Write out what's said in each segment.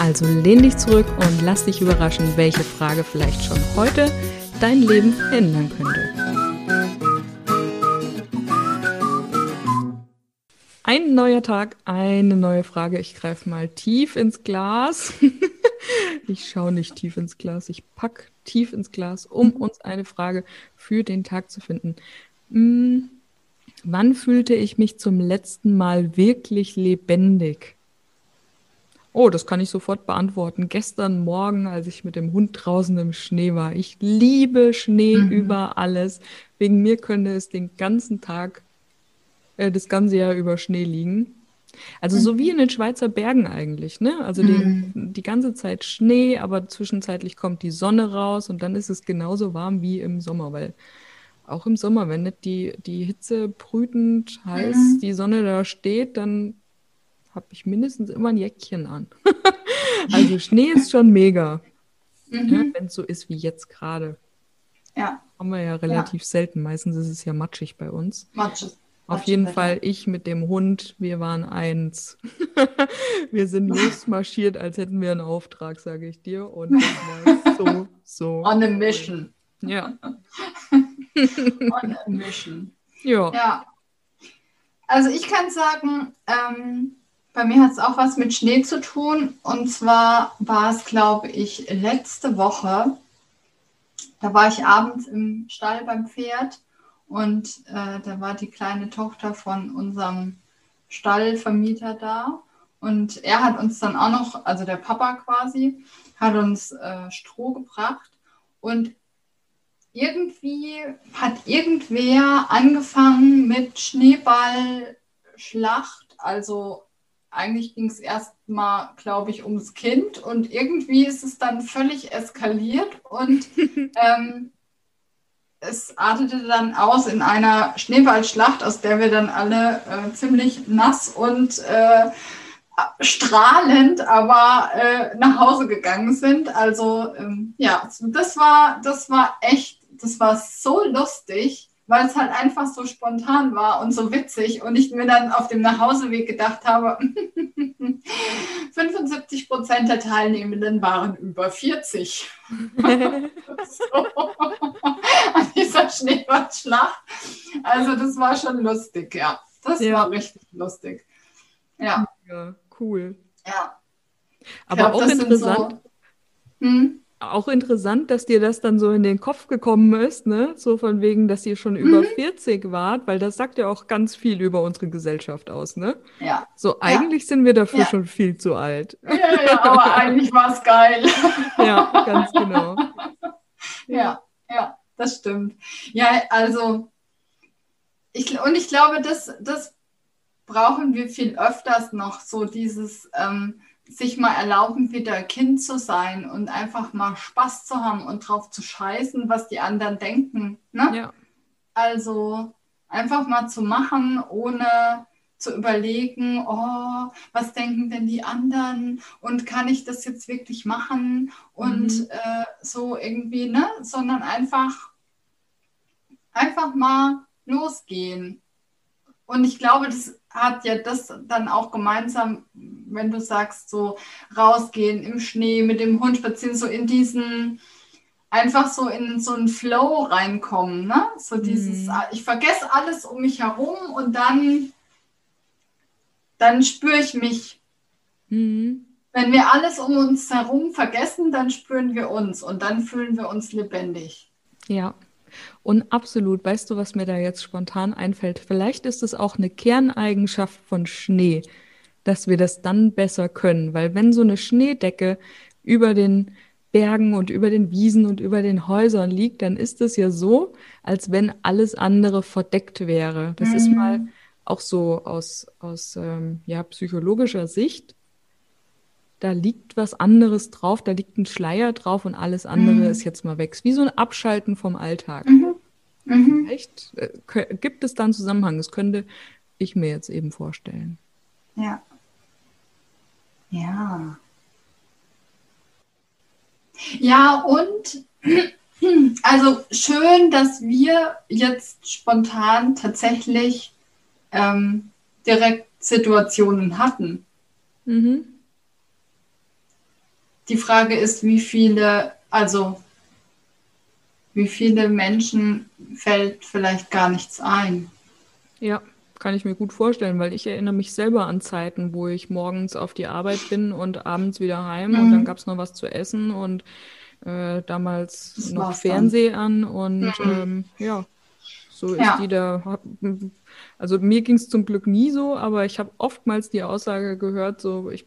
also lehn dich zurück und lass dich überraschen, welche Frage vielleicht schon heute dein Leben ändern könnte. Ein neuer Tag, eine neue Frage. Ich greife mal tief ins Glas. ich schaue nicht tief ins Glas, ich packe tief ins Glas, um mhm. uns eine Frage für den Tag zu finden. Hm, wann fühlte ich mich zum letzten Mal wirklich lebendig? Oh, das kann ich sofort beantworten. Gestern Morgen, als ich mit dem Hund draußen im Schnee war. Ich liebe Schnee mhm. über alles. Wegen mir könnte es den ganzen Tag, äh, das ganze Jahr über Schnee liegen. Also mhm. so wie in den Schweizer Bergen eigentlich, ne? Also mhm. die, die ganze Zeit Schnee, aber zwischenzeitlich kommt die Sonne raus und dann ist es genauso warm wie im Sommer, weil auch im Sommer, wenn nicht die, die Hitze brütend heiß, mhm. die Sonne da steht, dann habe ich mindestens immer ein Jäckchen an. also Schnee ist schon mega. Mhm. Ja, Wenn es so ist wie jetzt gerade. Ja. Haben wir ja relativ ja. selten. Meistens ist es ja matschig bei uns. Matschig. Auf jeden Fall ich mit dem Hund, wir waren eins. wir sind losmarschiert, als hätten wir einen Auftrag, sage ich dir. Und das war so, so. On a mission. Ja. On a mission. Ja. ja. Also ich kann sagen, ähm, bei mir hat es auch was mit Schnee zu tun. Und zwar war es, glaube ich, letzte Woche. Da war ich abends im Stall beim Pferd und äh, da war die kleine Tochter von unserem Stallvermieter da. Und er hat uns dann auch noch, also der Papa quasi, hat uns äh, Stroh gebracht. Und irgendwie hat irgendwer angefangen mit Schneeballschlacht, also eigentlich ging es erstmal, glaube ich, ums Kind und irgendwie ist es dann völlig eskaliert und ähm, es artete dann aus in einer Schneeballschlacht, aus der wir dann alle äh, ziemlich nass und äh, strahlend, aber äh, nach Hause gegangen sind. Also ähm, ja, das war, das war echt, das war so lustig weil es halt einfach so spontan war und so witzig und ich mir dann auf dem Nachhauseweg gedacht habe, 75 Prozent der Teilnehmenden waren über 40. so, an dieser Schneeballschlacht. Also das war schon lustig, ja. Das ja. war richtig lustig. Ja. ja cool. Ja. Aber glaub, auch interessant. So, hm? Auch interessant, dass dir das dann so in den Kopf gekommen ist, ne? So von wegen, dass ihr schon mhm. über 40 wart, weil das sagt ja auch ganz viel über unsere Gesellschaft aus, ne? Ja. So, eigentlich ja. sind wir dafür ja. schon viel zu alt. Ja, ja, aber eigentlich war es geil. Ja, ganz genau. Ja, ja, das stimmt. Ja, also, ich, und ich glaube, das, das brauchen wir viel öfters noch, so dieses, ähm, sich mal erlauben, wieder Kind zu sein und einfach mal Spaß zu haben und drauf zu scheißen, was die anderen denken. Ne? Ja. Also einfach mal zu machen, ohne zu überlegen, oh, was denken denn die anderen und kann ich das jetzt wirklich machen und mhm. äh, so irgendwie, ne, sondern einfach, einfach mal losgehen. Und ich glaube, das hat ja das dann auch gemeinsam, wenn du sagst, so rausgehen im Schnee mit dem Hund spazieren, so in diesen, einfach so in so einen Flow reinkommen, ne? So dieses, mhm. ich vergesse alles um mich herum und dann, dann spüre ich mich. Mhm. Wenn wir alles um uns herum vergessen, dann spüren wir uns und dann fühlen wir uns lebendig. Ja, und absolut, weißt du, was mir da jetzt spontan einfällt? Vielleicht ist es auch eine Kerneigenschaft von Schnee, dass wir das dann besser können, weil wenn so eine Schneedecke über den Bergen und über den Wiesen und über den Häusern liegt, dann ist es ja so, als wenn alles andere verdeckt wäre. Das mhm. ist mal mhm. auch so aus, aus ähm, ja, psychologischer Sicht da liegt was anderes drauf, da liegt ein Schleier drauf und alles andere mhm. ist jetzt mal weg. Wie so ein Abschalten vom Alltag. Mhm. Mhm. Echt? Äh, gibt es da einen Zusammenhang? Das könnte ich mir jetzt eben vorstellen. Ja. Ja. Ja, und also schön, dass wir jetzt spontan tatsächlich ähm, direkt Situationen hatten. Mhm. Die Frage ist, wie viele, also wie viele Menschen fällt vielleicht gar nichts ein. Ja, kann ich mir gut vorstellen, weil ich erinnere mich selber an Zeiten, wo ich morgens auf die Arbeit bin und abends wieder heim mhm. und dann gab es noch was zu essen und äh, damals das noch Fernseh an und mhm. ähm, ja, so ist ja. die da. Also mir ging es zum Glück nie so, aber ich habe oftmals die Aussage gehört, so ich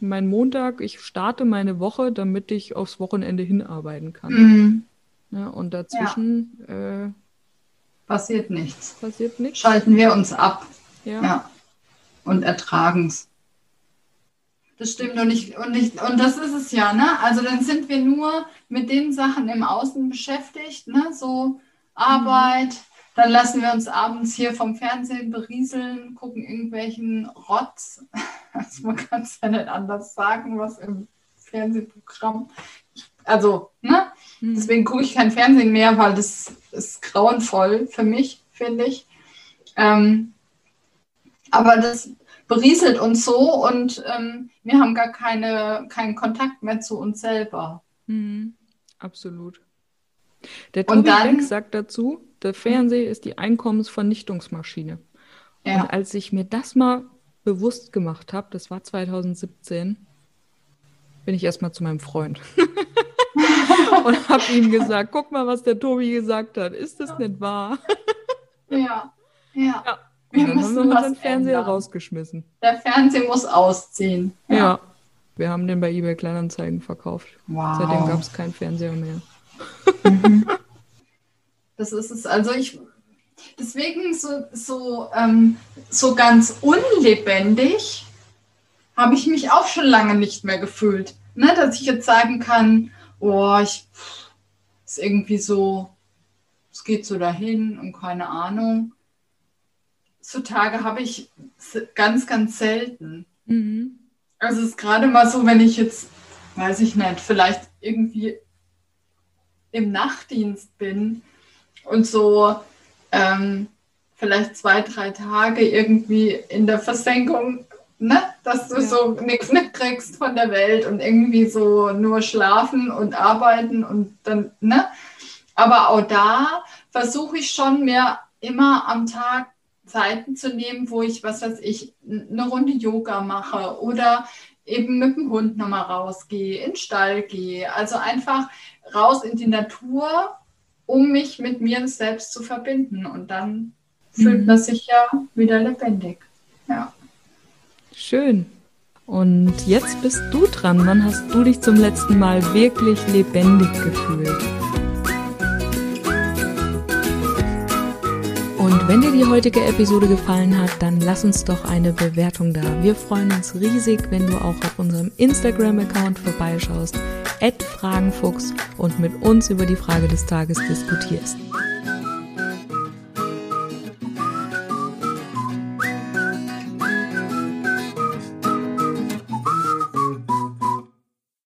mein Montag, ich starte meine Woche, damit ich aufs Wochenende hinarbeiten kann. Mhm. Ja, und dazwischen ja. äh, passiert nichts. Passiert nichts. Schalten wir uns ab. Ja. ja. Und ertragen es. Das stimmt und ich, und ich, und das ist es ja, ne? Also dann sind wir nur mit den Sachen im Außen beschäftigt, ne? So Arbeit, mhm. dann lassen wir uns abends hier vom Fernsehen berieseln, gucken irgendwelchen Rotz. Also man kann es ja nicht anders sagen, was im Fernsehprogramm. Also, ne? Mhm. Deswegen gucke ich kein Fernsehen mehr, weil das ist grauenvoll für mich, finde ich. Ähm, aber das berieselt uns so und ähm, wir haben gar keine, keinen Kontakt mehr zu uns selber. Mhm. Absolut. Der Tobi dann, Beck sagt dazu, der Fernseher ist die Einkommensvernichtungsmaschine. Ja. Und als ich mir das mal bewusst gemacht habe, das war 2017, bin ich erstmal zu meinem Freund. und habe ihm gesagt, guck mal, was der Tobi gesagt hat. Ist das ja. nicht wahr? ja, ja. ja. Wir dann müssen haben wir unseren Fernseher ändern. rausgeschmissen. Der Fernseher muss ausziehen. Ja. ja. Wir haben den bei eBay Kleinanzeigen verkauft. Wow. Seitdem gab es keinen Fernseher mehr. Mhm. Das ist es. Also ich deswegen so, so, ähm, so ganz unlebendig habe ich mich auch schon lange nicht mehr gefühlt. Ne? Dass ich jetzt sagen kann, oh, ich ist irgendwie so, es geht so dahin und keine Ahnung. Zutage habe ich ganz, ganz selten. Mhm. Also es ist gerade mal so, wenn ich jetzt, weiß ich nicht, vielleicht irgendwie im Nachtdienst bin und so ähm, vielleicht zwei, drei Tage irgendwie in der Versenkung, ne? dass du ja. so nichts mitkriegst von der Welt und irgendwie so nur schlafen und arbeiten und dann, ne? Aber auch da versuche ich schon mir immer am Tag Zeiten zu nehmen, wo ich, was weiß ich, eine Runde Yoga mache oder eben mit dem Hund nochmal rausgehe, in den Stall gehe. Also einfach raus in die Natur, um mich mit mir selbst zu verbinden. Und dann fühlt mhm. man sich ja wieder lebendig. Ja. Schön. Und jetzt bist du dran. Wann hast du dich zum letzten Mal wirklich lebendig gefühlt? Und wenn dir die heutige Episode gefallen hat, dann lass uns doch eine Bewertung da. Wir freuen uns riesig, wenn du auch auf unserem Instagram-Account vorbeischaust, Fragenfuchs und mit uns über die Frage des Tages diskutierst.